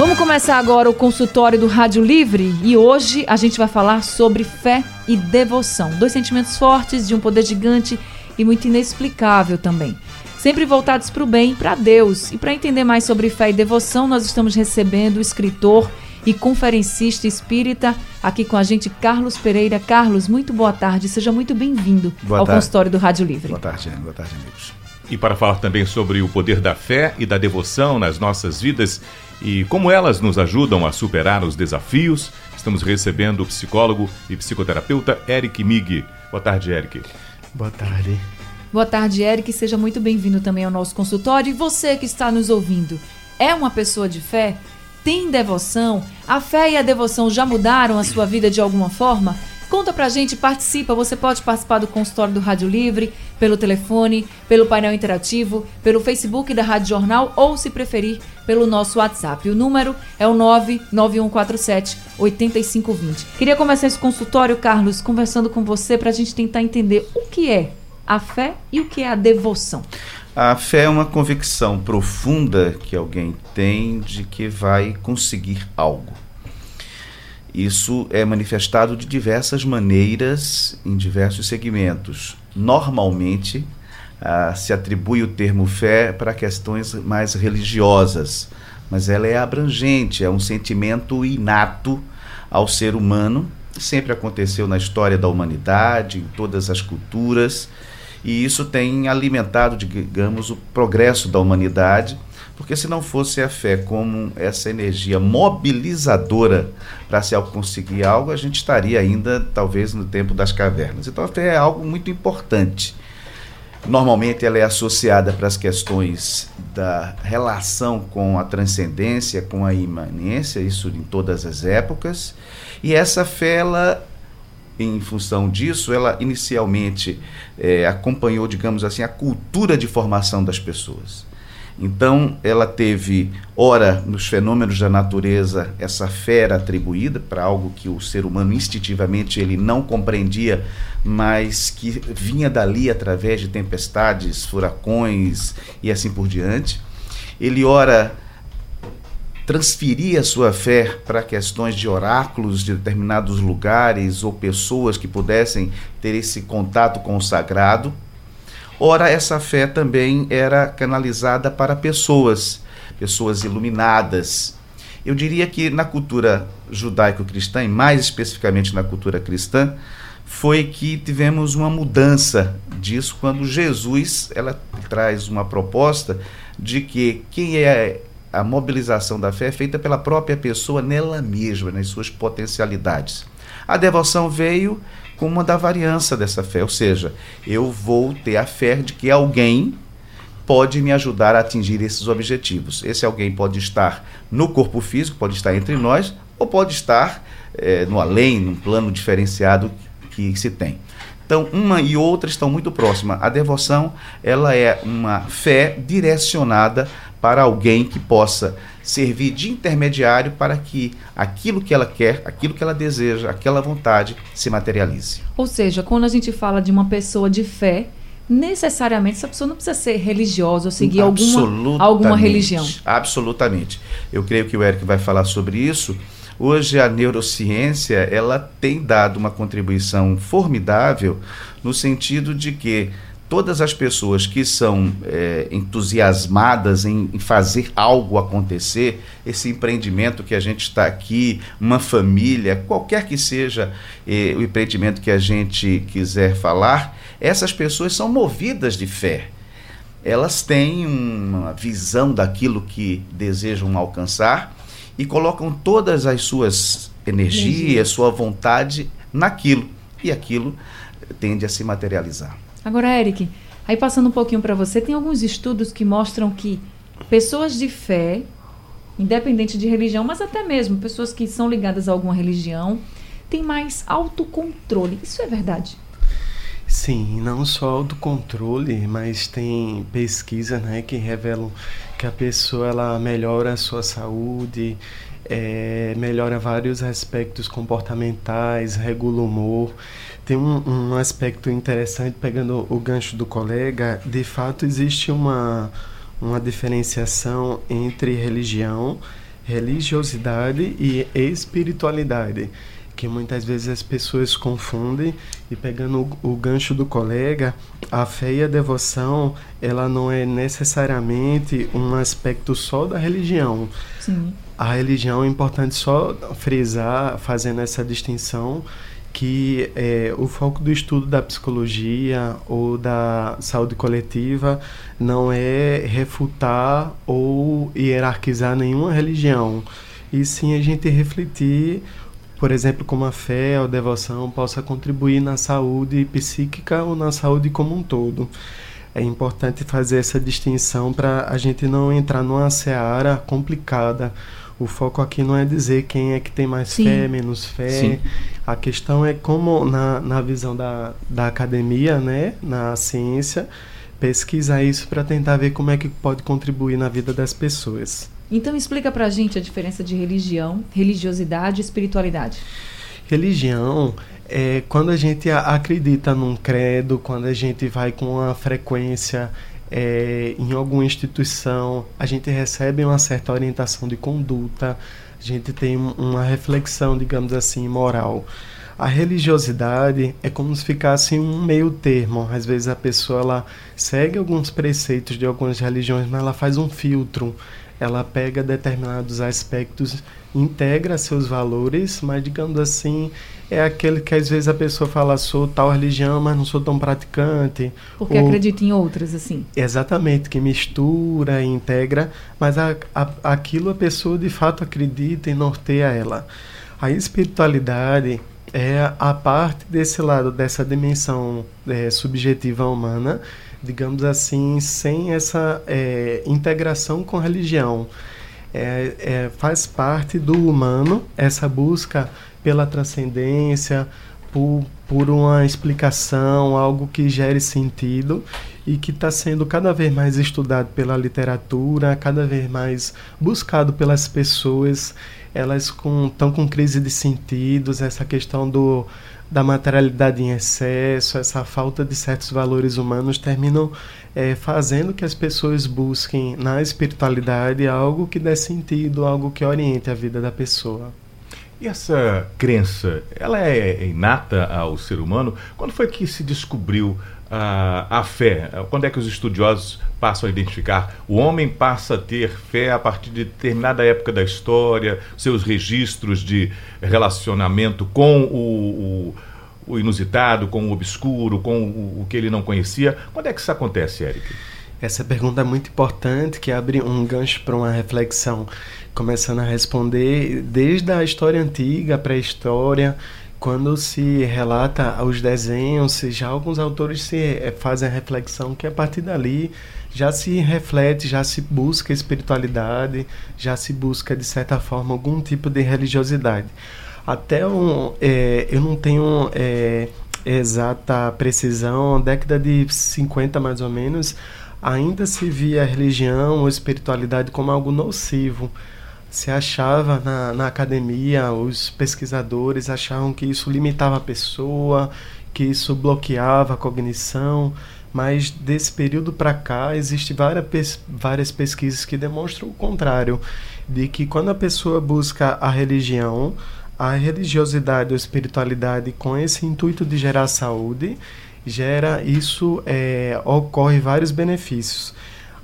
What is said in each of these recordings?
Vamos começar agora o consultório do Rádio Livre e hoje a gente vai falar sobre fé e devoção. Dois sentimentos fortes de um poder gigante e muito inexplicável também. Sempre voltados para o bem, para Deus. E para entender mais sobre fé e devoção, nós estamos recebendo o escritor e conferencista espírita aqui com a gente, Carlos Pereira. Carlos, muito boa tarde, seja muito bem-vindo ao tarde. consultório do Rádio Livre. Boa tarde, boa tarde, amigos. E para falar também sobre o poder da fé e da devoção nas nossas vidas, e como elas nos ajudam a superar os desafios, estamos recebendo o psicólogo e psicoterapeuta Eric Mig. Boa tarde, Eric. Boa tarde. Boa tarde, Eric. Seja muito bem-vindo também ao nosso consultório. E você que está nos ouvindo, é uma pessoa de fé? Tem devoção? A fé e a devoção já mudaram a sua vida de alguma forma? Conta pra gente, participa. Você pode participar do consultório do Rádio Livre, pelo telefone, pelo painel interativo, pelo Facebook da Rádio Jornal ou, se preferir, pelo nosso WhatsApp. O número é o 99147 8520. Queria começar esse consultório, Carlos, conversando com você para a gente tentar entender o que é a fé e o que é a devoção. A fé é uma convicção profunda que alguém tem de que vai conseguir algo. Isso é manifestado de diversas maneiras em diversos segmentos. Normalmente, ah, se atribui o termo fé para questões mais religiosas, mas ela é abrangente, é um sentimento inato ao ser humano, sempre aconteceu na história da humanidade, em todas as culturas, e isso tem alimentado, digamos, o progresso da humanidade porque se não fosse a fé como essa energia mobilizadora para se conseguir algo, a gente estaria ainda talvez no tempo das cavernas. Então a fé é algo muito importante. Normalmente ela é associada para as questões da relação com a transcendência, com a imanência, isso em todas as épocas. E essa fé, ela, em função disso, ela inicialmente é, acompanhou, digamos assim, a cultura de formação das pessoas. Então, ela teve, ora, nos fenômenos da natureza, essa fera atribuída para algo que o ser humano instintivamente ele não compreendia, mas que vinha dali através de tempestades, furacões e assim por diante. Ele, ora, transferia sua fé para questões de oráculos de determinados lugares ou pessoas que pudessem ter esse contato com o sagrado Ora, essa fé também era canalizada para pessoas, pessoas iluminadas. Eu diria que na cultura judaico-cristã, e mais especificamente na cultura cristã, foi que tivemos uma mudança disso quando Jesus ela traz uma proposta de que quem é a mobilização da fé é feita pela própria pessoa nela mesma, nas suas potencialidades. A devoção veio com uma da variança dessa fé, ou seja, eu vou ter a fé de que alguém pode me ajudar a atingir esses objetivos. Esse alguém pode estar no corpo físico, pode estar entre nós, ou pode estar é, no além, num plano diferenciado que se tem. Então, uma e outra estão muito próximas. A devoção, ela é uma fé direcionada para alguém que possa servir de intermediário para que aquilo que ela quer, aquilo que ela deseja, aquela vontade se materialize. Ou seja, quando a gente fala de uma pessoa de fé, necessariamente essa pessoa não precisa ser religiosa ou seguir alguma, alguma religião. Absolutamente. Eu creio que o Eric vai falar sobre isso. Hoje a neurociência ela tem dado uma contribuição formidável no sentido de que todas as pessoas que são é, entusiasmadas em, em, fazer algo acontecer, esse empreendimento que a gente está aqui, uma família, qualquer que seja é, o empreendimento que a gente quiser falar, essas pessoas são movidas de fé. Elas têm uma visão daquilo que desejam alcançar e colocam todas as suas energias, Energia. sua vontade naquilo. E aquilo tende a se materializar. Agora, Eric, aí passando um pouquinho para você, tem alguns estudos que mostram que pessoas de fé, independente de religião, mas até mesmo pessoas que são ligadas a alguma religião, tem mais autocontrole. Isso é verdade? Sim, não só autocontrole, mas tem pesquisas né, que revelam que a pessoa ela melhora a sua saúde, é, melhora vários aspectos comportamentais, regula o humor. Tem um, um aspecto interessante, pegando o gancho do colega, de fato existe uma, uma diferenciação entre religião, religiosidade e espiritualidade que muitas vezes as pessoas confundem e pegando o, o, gancho do colega, a fé e a devoção, ela não é necessariamente um aspecto só da religião. Sim. A religião é importante só frisar, fazendo essa distinção, que é, o foco do estudo da psicologia ou da saúde coletiva não é refutar ou hierarquizar nenhuma religião, e sim a gente refletir por exemplo, como a fé ou devoção possa contribuir na saúde psíquica ou na saúde como um todo. É importante fazer essa distinção para a gente não entrar numa seara complicada. O foco aqui não é dizer quem é que tem mais Sim. fé, menos fé. Sim. A questão é como, na, na visão da, da academia, né, na ciência, pesquisar isso para tentar ver como é que pode contribuir na vida das pessoas. Então explica pra gente a diferença de religião, religiosidade e espiritualidade. Religião é quando a gente acredita num credo, quando a gente vai com uma frequência é, em alguma instituição, a gente recebe uma certa orientação de conduta, a gente tem uma reflexão, digamos assim, moral. A religiosidade é como se ficasse um meio termo. Às vezes a pessoa ela segue alguns preceitos de algumas religiões, mas ela faz um filtro ela pega determinados aspectos, integra seus valores, mas digamos assim, é aquele que às vezes a pessoa fala, sou tal religião, mas não sou tão praticante. Porque ou, acredita em outras, assim. Exatamente, que mistura, integra, mas a, a, aquilo a pessoa de fato acredita e norteia ela. A espiritualidade é a parte desse lado, dessa dimensão é, subjetiva humana, digamos assim, sem essa é, integração com a religião. É, é, faz parte do humano essa busca pela transcendência, por, por uma explicação, algo que gere sentido e que está sendo cada vez mais estudado pela literatura, cada vez mais buscado pelas pessoas. Elas estão com, com crise de sentidos, essa questão do da materialidade em excesso, essa falta de certos valores humanos terminam é, fazendo que as pessoas busquem na espiritualidade algo que dê sentido, algo que oriente a vida da pessoa. E essa crença, ela é inata ao ser humano? Quando foi que se descobriu a, a fé? Quando é que os estudiosos passam a identificar? O homem passa a ter fé a partir de determinada época da história, seus registros de relacionamento com o, o, o inusitado, com o obscuro, com o, o, que ele não conhecia. Quando é que isso acontece, Eric? Essa pergunta é muito importante, que abre um gancho para uma reflexão, começando a responder desde a história antiga, pré-história, quando se relata os desenhos, já alguns autores se eh, fazem a reflexão que a partir dali já se reflete, já se busca espiritualidade, já se busca de certa forma algum tipo de religiosidade. Até um, é, eu não tenho é, exata precisão, década de 50 mais ou menos, ainda se via a religião ou espiritualidade como algo nocivo se achava na, na academia, os pesquisadores achavam que isso limitava a pessoa, que isso bloqueava a cognição, mas desse período para cá existem várias, várias pesquisas que demonstram o contrário, de que quando a pessoa busca a religião, a religiosidade ou espiritualidade com esse intuito de gerar saúde, gera isso é, ocorre vários benefícios.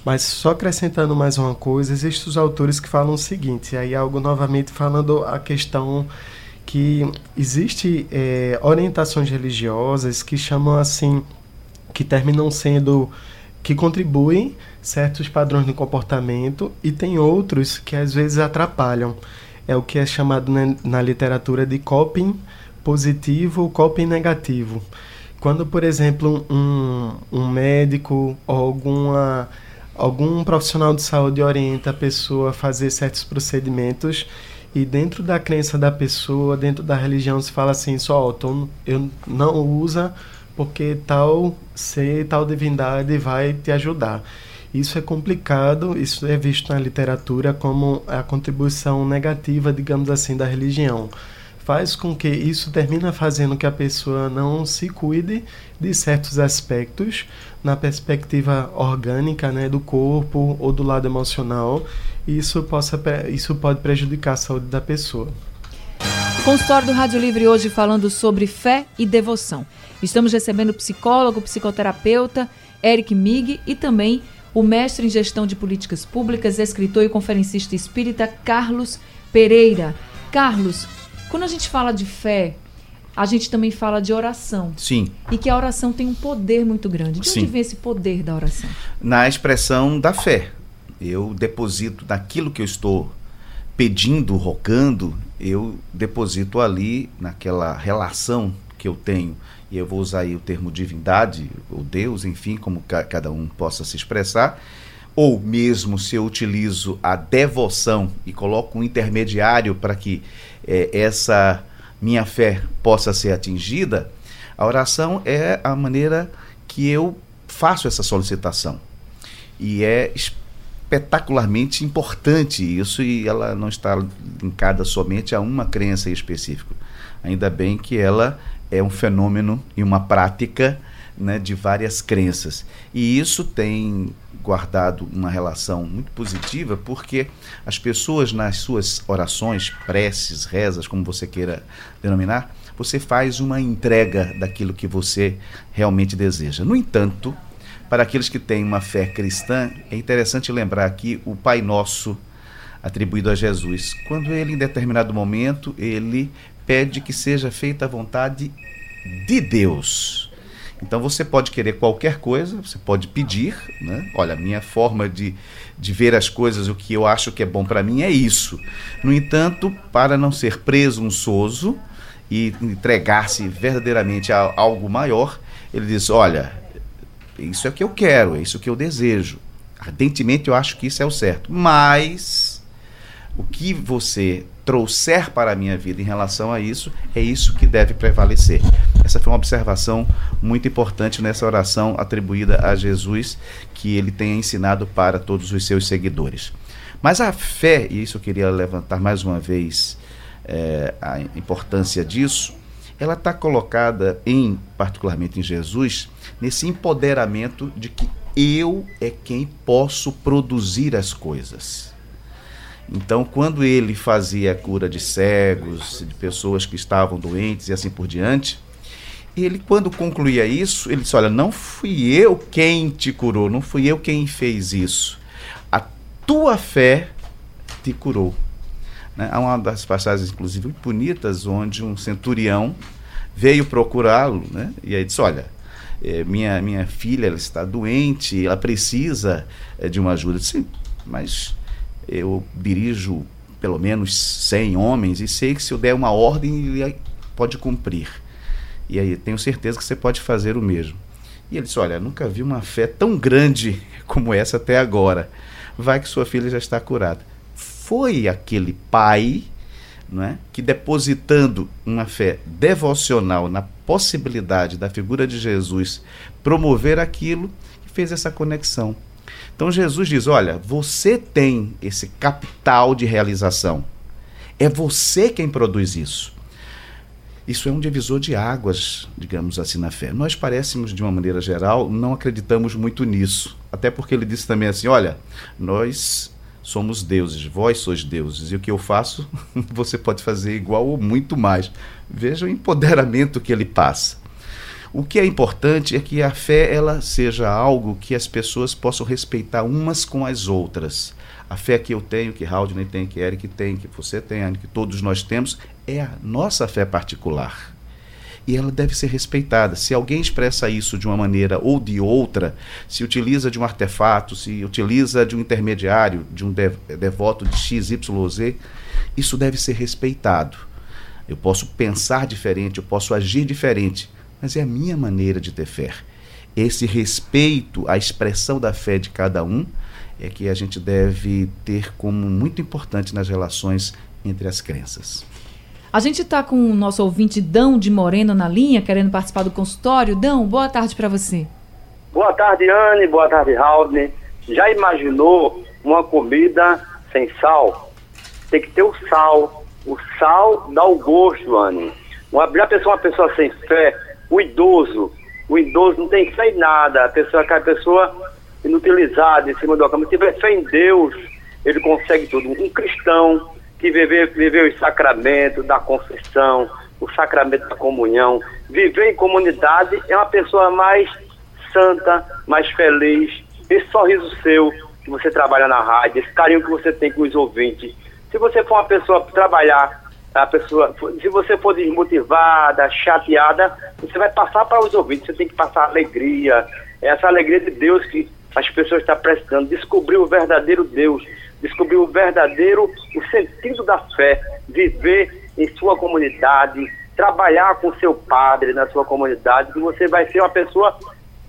Mas só acrescentando mais uma coisa, existem os autores que falam o seguinte, aí algo novamente falando a questão que existe é, orientações religiosas que chamam assim, que terminam sendo, que contribuem certos padrões de comportamento e tem outros que às vezes atrapalham. É o que é chamado na, na literatura de coping positivo ou coping negativo. Quando, por exemplo, um, um médico ou alguma algum profissional de saúde orienta a pessoa a fazer certos procedimentos E dentro da crença da pessoa, dentro da religião, se fala assim, só, oh, eu não usa porque tal ser, tal divindade vai te ajudar. Isso é complicado, isso é visto na literatura como a contribuição negativa, digamos assim, da religião. Faz com que isso termina fazendo que a pessoa não se cuide de certos aspectos na perspectiva orgânica, né, do corpo ou do lado emocional, e isso possa isso pode prejudicar a saúde da pessoa. Consultório do Rádio Livre hoje falando sobre fé e devoção. Estamos recebendo psicólogo, psicoterapeuta Eric Mig e também o mestre em gestão de políticas públicas, escritor e conferencista espírita Carlos Pereira. Carlos, quando a gente fala de fé, a gente também fala de oração. Sim. E que a oração tem um poder muito grande. De Sim. onde vem esse poder da oração? Na expressão da fé. Eu deposito naquilo que eu estou pedindo, rogando, eu deposito ali naquela relação que eu tenho e eu vou usar aí o termo divindade, ou Deus, enfim, como ca cada um possa se expressar, ou mesmo se eu utilizo a devoção e coloco um intermediário para que é, essa minha fé possa ser atingida, a oração é a maneira que eu faço essa solicitação. E é espetacularmente importante isso e ela não está linkada somente a uma crença em específico. Ainda bem que ela é um fenômeno e uma prática né, de várias crenças. E isso tem guardado uma relação muito positiva porque as pessoas nas suas orações, preces, rezas, como você queira denominar, você faz uma entrega daquilo que você realmente deseja. No entanto, para aqueles que têm uma fé cristã, é interessante lembrar aqui o Pai Nosso atribuído a Jesus. Quando ele, em determinado momento, ele pede que seja feita a vontade de Deus. Então você pode querer qualquer coisa, você pode pedir, né? Olha, a minha forma de, de ver as coisas, o que eu acho que é bom para mim é isso. No entanto, para não ser presunçoso e entregar-se verdadeiramente a algo maior, ele diz: Olha, isso é o que eu quero, é isso que eu desejo. Ardentemente eu acho que isso é o certo. Mas o que você trouxer para a minha vida em relação a isso, é isso que deve prevalecer. Essa foi uma observação muito importante nessa oração atribuída a Jesus, que ele tem ensinado para todos os seus seguidores. Mas a fé, e isso eu queria levantar mais uma vez é, a importância disso, ela está colocada em, particularmente em Jesus, nesse empoderamento de que eu é quem posso produzir as coisas. Então, quando ele fazia a cura de cegos, de pessoas que estavam doentes e assim por diante, ele, quando concluía isso, ele disse: Olha, não fui eu quem te curou, não fui eu quem fez isso. A tua fé te curou. Né? Há uma das passagens, inclusive, bonitas, onde um centurião veio procurá-lo né? e aí disse: Olha, é, minha, minha filha ela está doente, ela precisa é, de uma ajuda. Eu disse, mas eu dirijo pelo menos 100 homens e sei que se eu der uma ordem, ele pode cumprir. E aí tenho certeza que você pode fazer o mesmo. E ele disse: Olha, nunca vi uma fé tão grande como essa até agora. Vai que sua filha já está curada. Foi aquele pai não é, que, depositando uma fé devocional na possibilidade da figura de Jesus promover aquilo, que fez essa conexão. Então Jesus diz: Olha, você tem esse capital de realização. É você quem produz isso. Isso é um divisor de águas, digamos assim, na fé. Nós parecemos, de uma maneira geral, não acreditamos muito nisso. Até porque ele disse também assim: olha, nós somos deuses, vós sois deuses, e o que eu faço, você pode fazer igual ou muito mais. Veja o empoderamento que ele passa. O que é importante é que a fé ela seja algo que as pessoas possam respeitar umas com as outras. A fé que eu tenho, que Haldner tem, que Eric tem, que você tem, que todos nós temos, é a nossa fé particular. E ela deve ser respeitada. Se alguém expressa isso de uma maneira ou de outra, se utiliza de um artefato, se utiliza de um intermediário, de um devoto de X, Y, Z, isso deve ser respeitado. Eu posso pensar diferente, eu posso agir diferente, mas é a minha maneira de ter fé. Esse respeito à expressão da fé de cada um é que a gente deve ter como muito importante nas relações entre as crenças. A gente está com o nosso ouvinte Dão de Moreno na linha, querendo participar do consultório. Dão, boa tarde para você. Boa tarde, Anne. Boa tarde, Raul. Já imaginou uma comida sem sal? Tem que ter o sal. O sal dá o gosto, Anne. Uma, já pensou uma pessoa sem fé? O idoso. O idoso não tem fé em nada. A pessoa, aquela pessoa inutilizada em cima da cama. Se tiver fé em Deus, ele consegue tudo. Um cristão que viveu, viveu os sacramentos da confissão, o sacramento da comunhão, viver em comunidade é uma pessoa mais santa, mais feliz. Esse sorriso seu que você trabalha na rádio, esse carinho que você tem com os ouvintes. Se você for uma pessoa trabalhar, a pessoa, se você for desmotivada, chateada, você vai passar para os ouvintes. Você tem que passar alegria, essa alegria de Deus que as pessoas estão precisando, descobrir o verdadeiro Deus, descobrir o verdadeiro, o sentido da fé, viver em sua comunidade, trabalhar com seu padre na sua comunidade, que você vai ser uma pessoa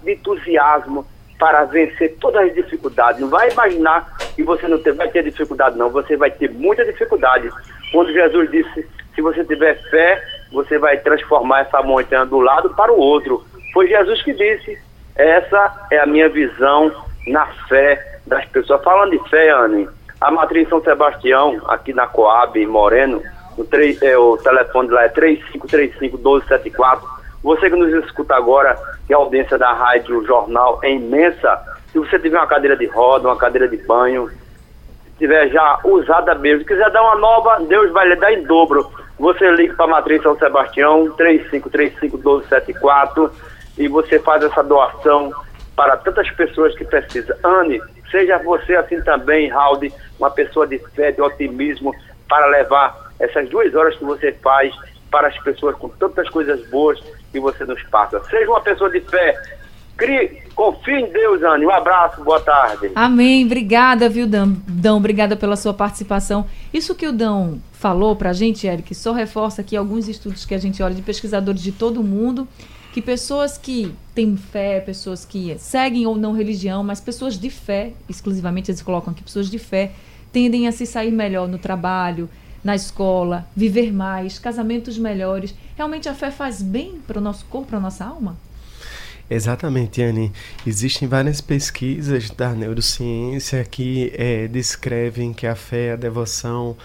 de entusiasmo para vencer todas as dificuldades. Não vai imaginar que você não vai ter dificuldade, não. Você vai ter muita dificuldade. Quando Jesus disse, se você tiver fé, você vai transformar essa montanha do lado para o outro. Foi Jesus que disse. Essa é a minha visão na fé das pessoas. Falando de fé, Anne, a matriz São Sebastião, aqui na Coab, em Moreno, o, 3, é, o telefone lá é 3535-1274. Você que nos escuta agora, que a audiência da rádio jornal é imensa, se você tiver uma cadeira de roda, uma cadeira de banho, tiver já usada mesmo, se quiser dar uma nova, Deus vai lhe dar em dobro. Você liga para a Matriz São Sebastião, 3535-1274, e você faz essa doação para tantas pessoas que precisam. Anne, seja você assim também, Raul, uma pessoa de fé, de otimismo, para levar essas duas horas que você faz para as pessoas com tantas coisas boas que você nos passa. Seja uma pessoa de fé. Crie, confie em Deus, Anne. Um abraço, boa tarde. Amém. Obrigada, viu, Dão? Dão, obrigada pela sua participação. Isso que o Dão falou para a gente, Eric, só reforça aqui alguns estudos que a gente olha de pesquisadores de todo o mundo que pessoas que têm fé, pessoas que seguem ou não religião, mas pessoas de fé, exclusivamente eles colocam aqui pessoas de fé, tendem a se sair melhor no trabalho, na escola, viver mais, casamentos melhores. Realmente a fé faz bem para o nosso corpo, para a nossa alma? Exatamente, Anne. Existem várias pesquisas da neurociência que é, descrevem que a fé, a devoção,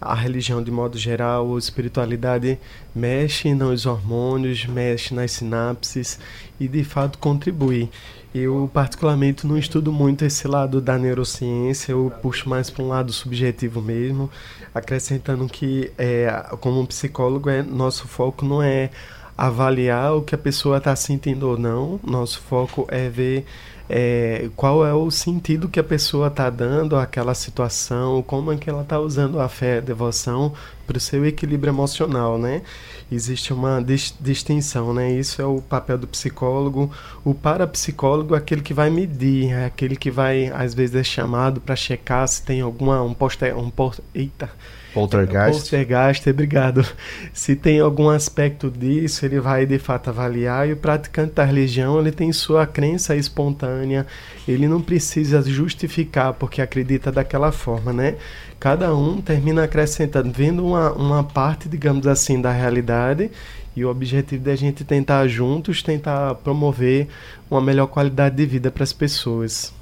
a religião de modo geral, a espiritualidade mexe nos hormônios, mexe nas sinapses e de fato contribui. Eu particularmente não estudo muito esse lado da neurociência, eu puxo mais para um lado subjetivo mesmo, acrescentando que é, como psicólogo é, nosso foco não é avaliar o que a pessoa está sentindo ou não, nosso foco é ver é, qual é o sentido que a pessoa está dando àquela situação, como é que ela está usando a fé, a devoção para o seu equilíbrio emocional, né? Existe uma dis distinção, né? Isso é o papel do psicólogo. O parapsicólogo é aquele que vai medir, é aquele que vai, às vezes, é chamado para checar se tem alguma um poster, um post, eita, Poltergeist. Poltergeist, obrigado. Se tem algum aspecto disso, ele vai de fato avaliar. E o praticante da religião, ele tem sua crença espontânea. Ele não precisa justificar porque acredita daquela forma, né? Cada um termina acrescentando, vendo uma, uma parte, digamos assim, da realidade. E o objetivo da gente tentar juntos, tentar promover uma melhor qualidade de vida para as pessoas.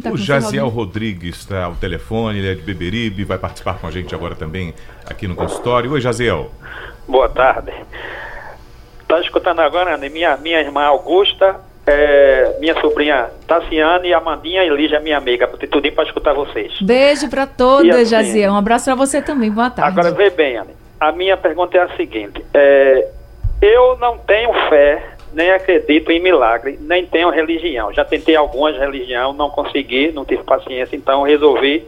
Tá o Jaziel Rodrigues está ao telefone, ele é de Beberibe, vai participar com a gente agora também aqui no consultório. Oi, Jaziel. Boa tarde. Está escutando agora, né? minha, minha irmã Augusta, é, minha sobrinha Tassiane e Amandinha e Lígia, minha amiga, por ter tudo para escutar vocês. Beijo para todas, assim, Jaziel. Um abraço para você também. Boa tarde. Agora, vê bem, Anne. A minha pergunta é a seguinte: é, eu não tenho fé nem acredito em milagre, nem tenho religião. Já tentei algumas religiões, não consegui, não tive paciência, então resolvi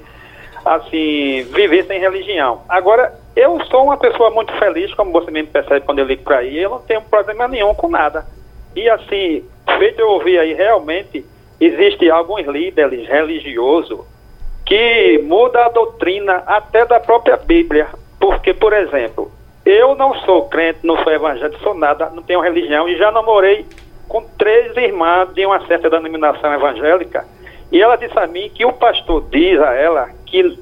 assim viver sem religião. Agora, eu sou uma pessoa muito feliz, como você mesmo percebe quando eu ligo para aí, eu não tenho problema nenhum com nada. E assim, feito eu ouvir aí, realmente existe alguns líderes religiosos que mudam a doutrina até da própria Bíblia. Porque, por exemplo, eu não sou crente, não sou evangélico, sou nada, não tenho religião e já namorei com três irmãs de uma certa denominação evangélica. E ela disse a mim que o pastor diz a ela que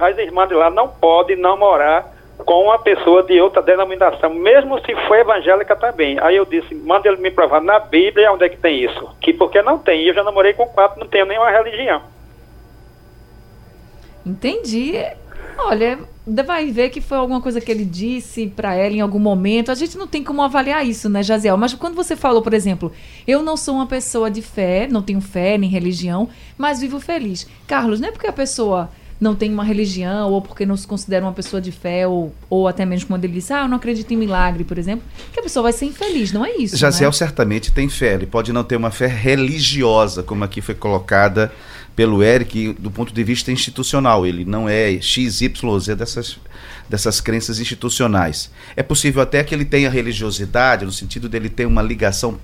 as irmãs de lá não podem namorar com uma pessoa de outra denominação, mesmo se for evangélica também. Aí eu disse, manda ele me provar na Bíblia onde é que tem isso. Que porque não tem. Eu já namorei com quatro, não tenho nenhuma religião. Entendi. Olha, vai ver que foi alguma coisa que ele disse para ela em algum momento. A gente não tem como avaliar isso, né, Jaziel? Mas quando você falou, por exemplo, eu não sou uma pessoa de fé, não tenho fé nem religião, mas vivo feliz. Carlos, não é porque a pessoa não tem uma religião ou porque não se considera uma pessoa de fé ou, ou até mesmo quando ele diz, ah, eu não acredito em milagre, por exemplo, que a pessoa vai ser infeliz, não é isso? Jaziel né? certamente tem fé, ele pode não ter uma fé religiosa, como aqui foi colocada pelo Eric do ponto de vista institucional. Ele não é XYZ dessas, dessas crenças institucionais. É possível até que ele tenha religiosidade, no sentido dele ter uma ligação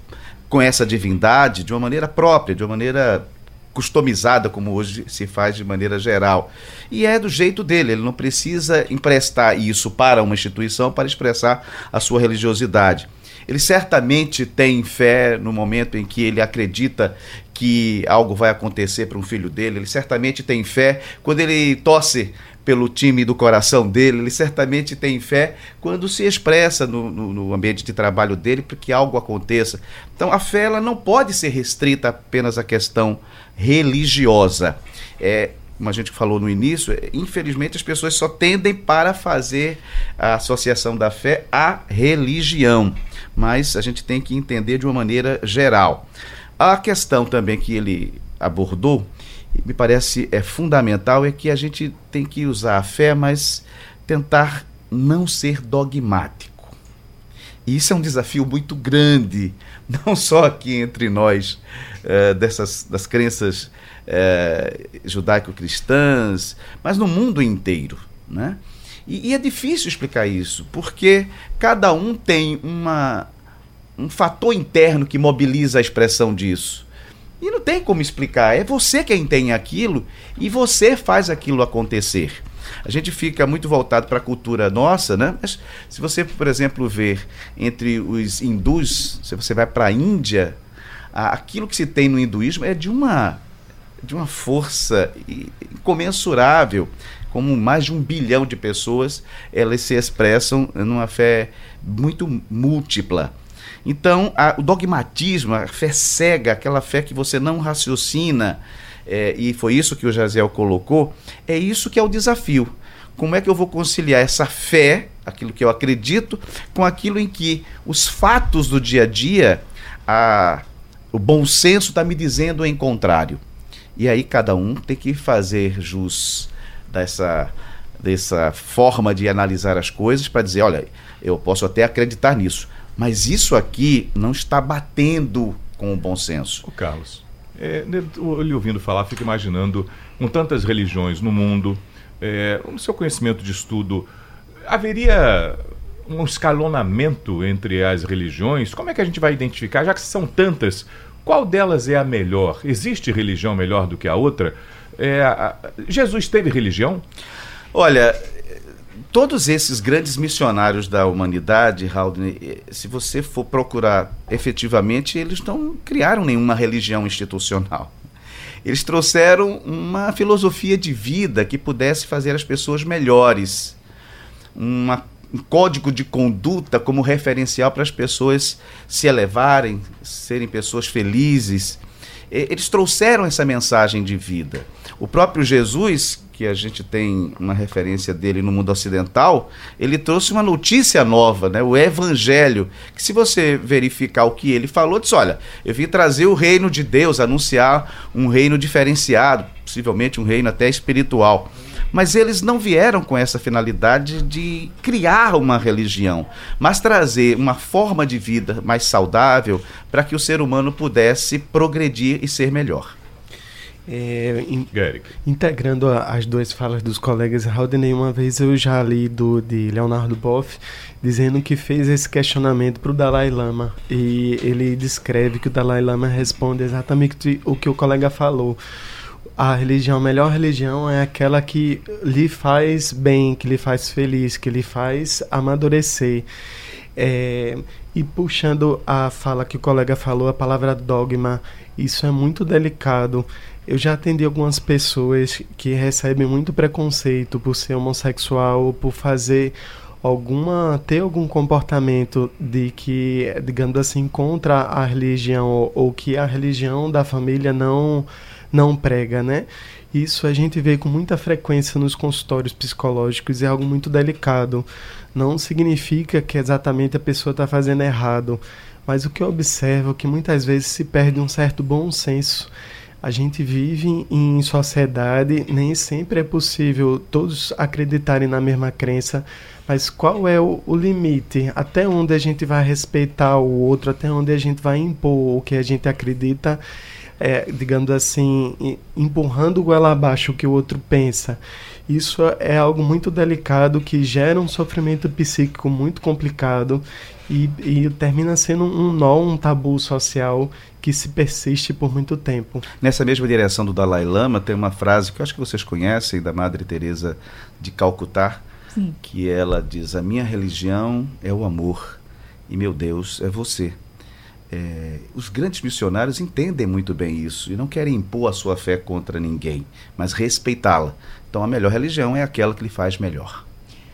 com essa divindade de uma maneira própria, de uma maneira customizada, como hoje se faz de maneira geral. E é do jeito dele, ele não precisa emprestar isso para uma instituição para expressar a sua religiosidade. Ele certamente tem fé no momento em que ele acredita que algo vai acontecer para um filho dele, ele certamente tem fé quando ele torce pelo time do coração dele, ele certamente tem fé quando se expressa no, no, no, ambiente de trabalho dele para que algo aconteça. Então a fé ela não pode ser restrita apenas à questão religiosa. É, como a gente falou no início, infelizmente as pessoas só tendem para fazer a associação da fé à religião, mas a gente tem que entender de uma maneira geral. A questão também que ele abordou, me parece é fundamental, é que a gente tem que usar a fé, mas tentar não ser dogmático. E isso é um desafio muito grande, não só aqui entre nós, é, dessas das crenças é, judaico-cristãs, mas no mundo inteiro. Né? E, e, é difícil explicar isso, porque cada um tem uma, um fator interno que mobiliza a expressão disso. E não tem como explicar, é você quem tem aquilo e você faz aquilo acontecer. A gente fica muito voltado para a cultura nossa, né? Mas se você, por exemplo, ver entre os hindus, se você vai para a Índia, aquilo que se tem no hinduísmo é de uma de uma força incomensurável, como mais de um bilhão de pessoas, elas se expressam numa fé muito múltipla. Então, a, o dogmatismo, a fé cega, aquela fé que você não raciocina, é, e foi isso que o Jaziel colocou, é isso que é o desafio. Como é que eu vou conciliar essa fé, aquilo que eu acredito, com aquilo em que os fatos do dia a dia, a, o bom senso está me dizendo em contrário. E aí cada um tem que fazer jus dessa, dessa forma de analisar as coisas para dizer, olha, eu posso até acreditar nisso, mas isso aqui não está batendo com o bom senso. O Carlos, é, lhe ouvindo falar, fico imaginando, com tantas religiões no mundo, é, no seu conhecimento de estudo, haveria um escalonamento entre as religiões? Como é que a gente vai identificar, já que são tantas, qual delas é a melhor? Existe religião melhor do que a outra? É, Jesus teve religião? Olha, todos esses grandes missionários da humanidade, Haldane, eh, se você for procurar efetivamente, eles não criaram nenhuma religião institucional. Eles trouxeram uma filosofia de vida que pudesse fazer as pessoas melhores, uma um código de conduta como referencial para as pessoas se elevarem, serem pessoas felizes. Eles trouxeram essa mensagem de vida. O próprio Jesus, que a gente tem uma referência dele no mundo ocidental, ele trouxe uma notícia nova, né? o Evangelho, que se você verificar o que ele falou, diz, olha, eu vim trazer o reino de Deus, anunciar um reino diferenciado, possivelmente um reino até espiritual. Mas eles não vieram com essa finalidade de criar uma religião, mas trazer uma forma de vida mais saudável para que o ser humano pudesse progredir e ser melhor. É, in, integrando a, as duas falas dos colegas, Haldane, uma vez eu já li do, de Leonardo Boff dizendo que fez esse questionamento para o Dalai Lama e ele descreve que o Dalai Lama responde exatamente o que o colega falou a religião, a melhor religião é aquela que lhe faz bem, que lhe faz feliz, que lhe faz amadurecer. É, e puxando a fala que o colega falou, a palavra dogma, isso é muito delicado. Eu já atendi algumas pessoas que recebem muito preconceito por ser homossexual por fazer alguma ter algum comportamento de que digamos assim contra a religião ou, ou que a religião da família não não prega, né? Isso a gente vê com muita frequência nos consultórios psicológicos e é algo muito delicado. Não significa que exatamente a pessoa está fazendo errado, mas o que eu observo é que muitas vezes se perde um certo bom senso. A gente vive em sociedade, nem sempre é possível todos acreditarem na mesma crença, mas qual é o, o, limite? Até onde a gente vai respeitar o outro? Até onde a gente vai impor o que a gente acredita? é, digamos assim, empurrando goela abaixo o que o outro pensa. Isso é algo muito delicado que gera um sofrimento psíquico muito complicado e, e termina sendo um nó, um tabu social que se persiste por muito tempo. Nessa mesma direção do Dalai Lama tem uma frase que eu acho que vocês conhecem da Madre Teresa de Calcutá, Sim. que ela diz: "A minha religião é o amor e meu Deus é você". É, os grandes missionários entendem muito bem isso e não querem impor a sua fé contra ninguém, mas respeitá-la. Então a melhor religião é aquela que lhe faz melhor.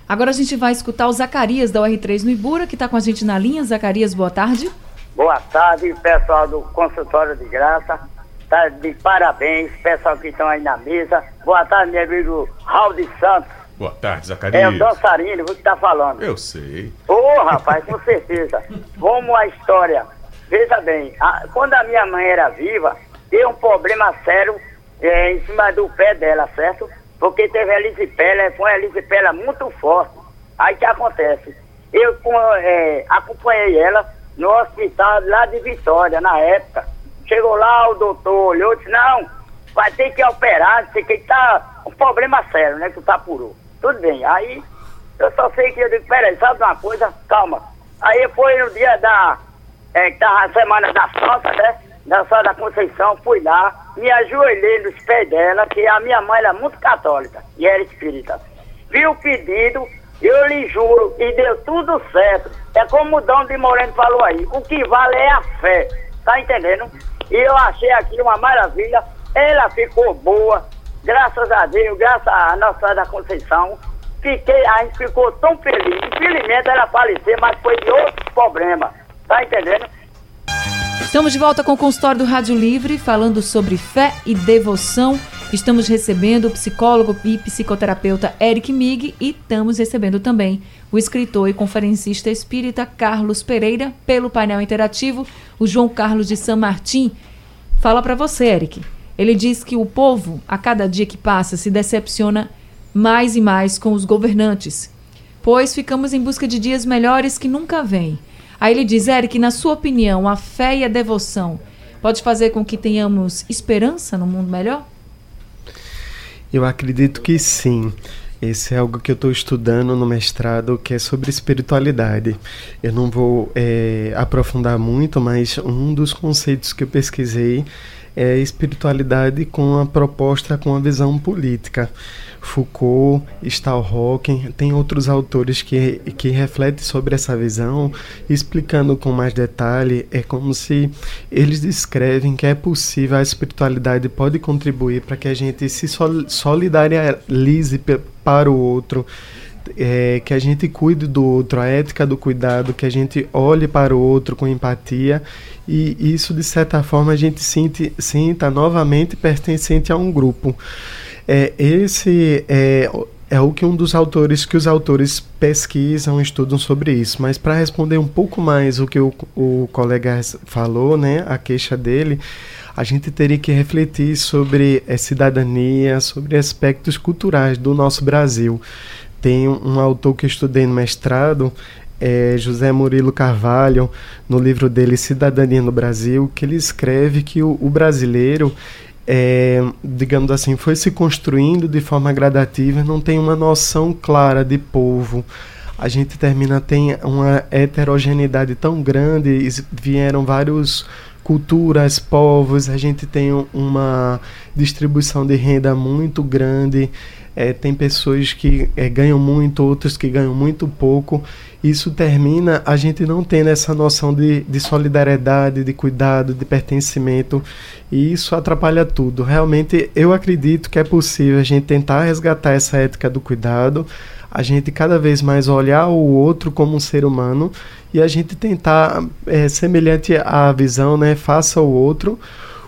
Agora a gente vai escutar o Zacarias da UR3 no Ibura, que está com a gente na linha. Zacarias, boa tarde. Boa tarde, pessoal do Consultório de Graça. Tá de parabéns, pessoal que estão aí na mesa. Boa tarde, meu amigo Raul de Santos. Boa tarde, Zacarias. É o dançarino, você está falando. Eu sei. Ô, oh, rapaz, com certeza. Como a história Veja bem, a, quando a minha mãe era viva, deu um problema sério é, em cima do pé dela, certo? Porque teve a elisipela, foi a elisipela muito forte. Aí que acontece? Eu é, acompanhei ela no hospital lá de Vitória, na época. Chegou lá, o doutor olhou e disse, não, vai ter que operar, sei que tá um problema sério, né? Que tá apurou. Tudo bem. Aí eu só sei que eu digo, peraí, sabe uma coisa? Calma. Aí foi no dia da é, que tava a semana da Santa, né? Da Santa da Conceição, fui lá, me ajoelhei nos pés dela, que a minha mãe era muito católica e era espírita. Vi o pedido, eu lhe juro, e deu tudo certo. É como o Dom de Moreno falou aí, o que vale é a fé, tá entendendo? E eu achei aqui uma maravilha, ela ficou boa, graças a Deus, graças a Nossa Senhora da Conceição. Fiquei, a gente ficou tão feliz. Infelizmente ela faleceu, mas foi de outro problema. Tá entendendo? Estamos de volta com o consultório do Rádio Livre, falando sobre fé e devoção. Estamos recebendo o psicólogo e psicoterapeuta Eric Mig e estamos recebendo também o escritor e conferencista espírita Carlos Pereira pelo painel interativo, o João Carlos de San Martin. Fala para você, Eric. Ele diz que o povo, a cada dia que passa, se decepciona mais e mais com os governantes, pois ficamos em busca de dias melhores que nunca vêm. Aí ele diz, Eric, na sua opinião, a fé e a devoção pode fazer com que tenhamos esperança no mundo melhor? Eu acredito que sim. Esse é algo que eu estou estudando no mestrado, que é sobre espiritualidade. Eu não vou é, aprofundar muito, mas um dos conceitos que eu pesquisei é espiritualidade com a proposta, com a visão política. Foucault, Stallhawking, tem outros autores que, que refletem sobre essa visão, explicando com mais detalhe, é como se eles descrevem que é possível, a espiritualidade pode contribuir para que a gente se solidarize para o outro, é, que a gente cuide do outro, a ética do cuidado, que a gente olhe para o outro com empatia e isso, de certa forma, a gente sente, sinta novamente pertencente a um grupo. É, esse é, é o que um dos autores, que os autores pesquisam, estudam sobre isso. Mas para responder um pouco mais o que o, o colega falou, né, a queixa dele, a gente teria que refletir sobre é, cidadania, sobre aspectos culturais do nosso Brasil. Tem um, autor que eu estudei no mestrado, é, José Murilo Carvalho, no livro dele Cidadania no Brasil, que ele escreve que o, o brasileiro é, digamos assim, foi se construindo de forma gradativa, não tem uma noção clara de povo. A gente termina tem uma heterogeneidade tão grande, vieram vários culturas, povos, a gente tem uma distribuição de renda muito grande, É, tem pessoas que é, ganham muito, outras que ganham muito pouco. Isso termina a gente não tendo essa noção de, de solidariedade, de cuidado, de pertencimento. E isso atrapalha tudo. Realmente, eu acredito que é possível a gente tentar resgatar essa ética do cuidado, a gente cada vez mais olhar o outro como um ser humano e a gente tentar, é, semelhante à visão, né, faça o outro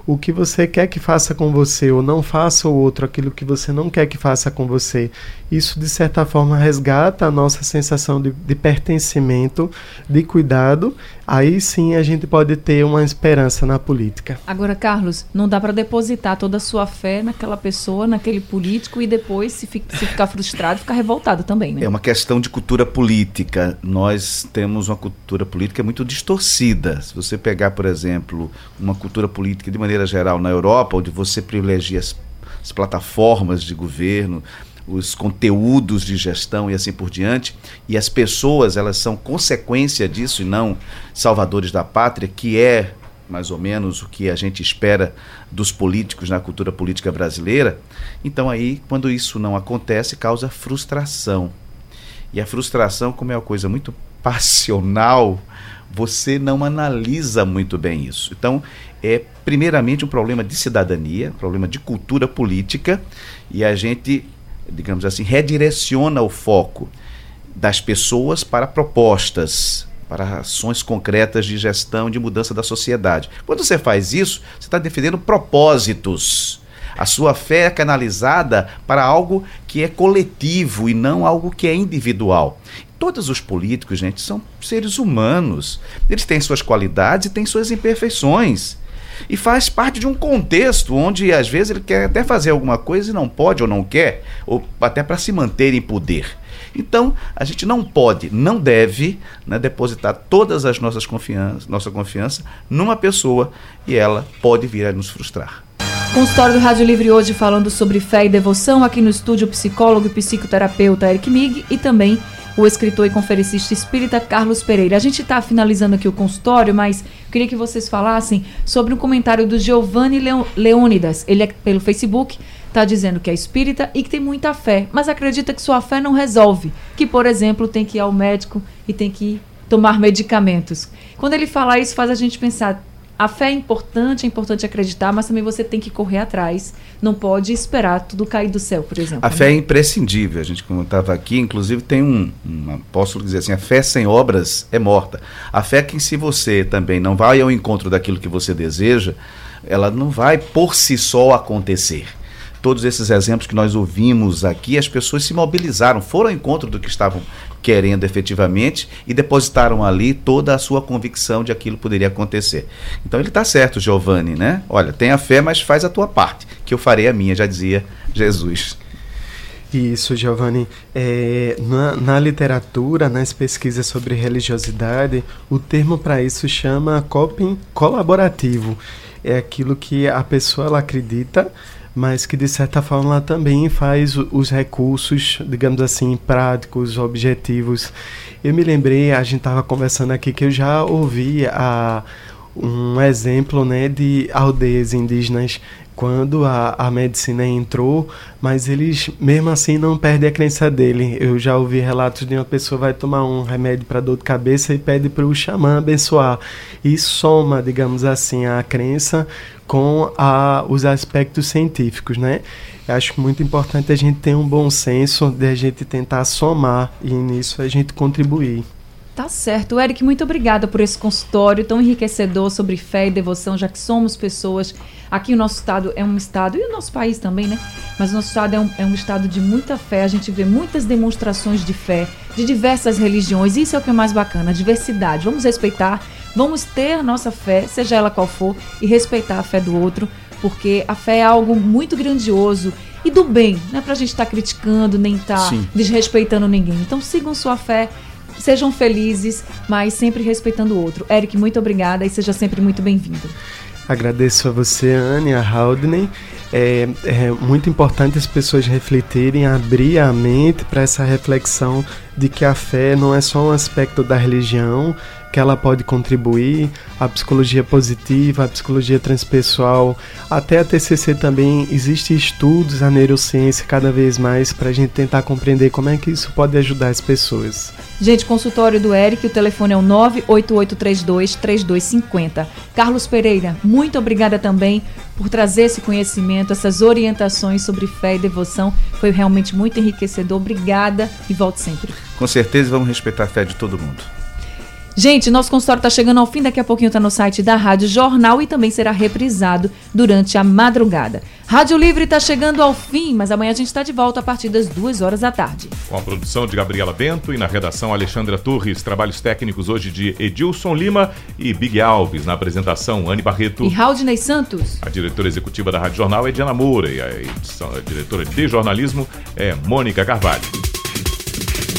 o que você quer que faça com você ou não faça o outro aquilo que você não quer que faça com você. Isso, de certa forma, resgata a nossa sensação de, de pertencimento, de cuidado. Aí sim a gente pode ter uma esperança na política. Agora, Carlos, não dá para depositar toda a sua fé naquela pessoa, naquele político e depois, se, fi se ficar frustrado, ficar revoltado também, né? É uma questão de cultura política. Nós temos uma cultura política muito distorcida. Se você pegar, por exemplo, uma cultura política de maneira maneira geral, na Europa, onde você privilegia as, as plataformas de governo, os conteúdos de gestão e assim por diante, e as pessoas elas são consequência disso e não salvadores da pátria, que é mais ou menos o que a gente espera dos políticos na cultura política brasileira. Então aí, quando isso não acontece, causa frustração. E a frustração, como é uma coisa muito passional, você não analisa muito bem isso. Então, é primeiramente um problema de cidadania, um problema de cultura política, e a gente, digamos assim, redireciona o foco das pessoas para propostas, para ações concretas de gestão, de mudança da sociedade. Quando você faz isso, você está defendendo propósitos. A sua fé é canalizada para algo que é coletivo e não algo que é individual. Todos os políticos, gente, são seres humanos. Eles têm suas qualidades e têm suas imperfeições e faz parte de um contexto onde às vezes ele quer até fazer alguma coisa e não pode ou não quer, ou até para se manter em poder. Então, a gente não pode, não deve né, depositar todas as nossas confianças, nossa confiança numa pessoa e ela pode vir a nos frustrar. Consultório do Rádio Livre hoje falando sobre fé e devoção, aqui no estúdio psicólogo e psicoterapeuta Eric Mig e também o escritor e conferencista espírita Carlos Pereira. A gente está finalizando aqui o consultório, mas queria que vocês falassem sobre um comentário do Giovanni Leônidas. Ele é pelo Facebook, está dizendo que é espírita e que tem muita fé, mas acredita que sua fé não resolve. Que, por exemplo, tem que ir ao médico e tem que tomar medicamentos. Quando ele fala isso, faz a gente pensar, a fé é importante, é importante acreditar, mas também você tem que correr atrás. Não pode esperar tudo cair do céu, por exemplo. A né? fé é imprescindível. A gente, como estava aqui, inclusive tem um, um apóstolo dizer assim: a fé sem obras é morta. A fé é que se você também não vai ao encontro daquilo que você deseja, ela não vai por si só acontecer todos esses exemplos que nós ouvimos aqui, as pessoas se mobilizaram, foram ao encontro do que estavam querendo efetivamente e depositaram ali toda a sua convicção de aquilo poderia acontecer. Então ele está certo, Giovanni, né? Olha, tenha fé, mas faz a tua parte, que eu farei a minha, já dizia Jesus. Isso, Giovanni. É, na, na, literatura, nas pesquisas sobre religiosidade, o termo para isso chama coping colaborativo. É aquilo que a pessoa ela acredita, mas que de certa forma também faz os recursos, digamos assim, práticos, objetivos. Eu me lembrei, a gente estava conversando aqui que eu já ouvi a, um exemplo né, de aldeias indígenas quando a, a medicina entrou, mas eles mesmo assim não perdem a crença dele. Eu já ouvi relatos de uma pessoa vai tomar um remédio para dor de cabeça e pede para o xamã abençoar. E soma, digamos assim, a crença com a, os aspectos científicos, né? Eu acho muito importante a gente ter um bom senso de a gente tentar somar e nisso a gente contribuir. Tá certo. Eric, muito obrigada por esse consultório tão enriquecedor sobre fé e devoção, já que somos pessoas. Aqui o nosso estado é um estado, e o nosso país também, né? Mas o nosso estado é um, é um estado de muita fé. A gente vê muitas demonstrações de fé de diversas religiões. Isso é o que é mais bacana, a diversidade. Vamos respeitar Vamos ter a nossa fé, seja ela qual for, e respeitar a fé do outro, porque a fé é algo muito grandioso e do bem, não é pra gente estar tá criticando, nem estar tá desrespeitando ninguém. Então sigam sua fé, sejam felizes, mas sempre respeitando o outro. Eric, muito obrigada e seja sempre muito bem-vindo. Agradeço a você, Anne, a Haldney. É, é muito importante as pessoas refletirem, abrir a mente para essa reflexão de que a fé não é só um aspecto da religião, que ela pode contribuir, a psicologia positiva, a psicologia transpessoal, até a TCC também existe estudos, a neurociência cada vez mais para a gente tentar compreender como é que isso pode ajudar as pessoas. Gente, consultório do Eric, o telefone é o 988323250. Carlos Pereira, muito obrigada também por trazer esse conhecimento, essas orientações sobre fé e devoção. Foi realmente muito enriquecedor. Obrigada e volte sempre. Com certeza vamos respeitar a fé de todo mundo. Gente, nosso consultório está chegando ao fim. Daqui a pouquinho está no site da Rádio Jornal e também será reprisado durante a madrugada. Rádio Livre está chegando ao fim, mas amanhã a gente está de volta a partir das duas horas da tarde. Com a produção de Gabriela Bento e na redação Alexandra Torres. Trabalhos técnicos hoje de Edilson Lima e Big Alves. Na apresentação, Anne Barreto. E Raudney Santos. A diretora executiva da Rádio Jornal é Diana Moura e a, edição, a diretora de jornalismo é Mônica Carvalho.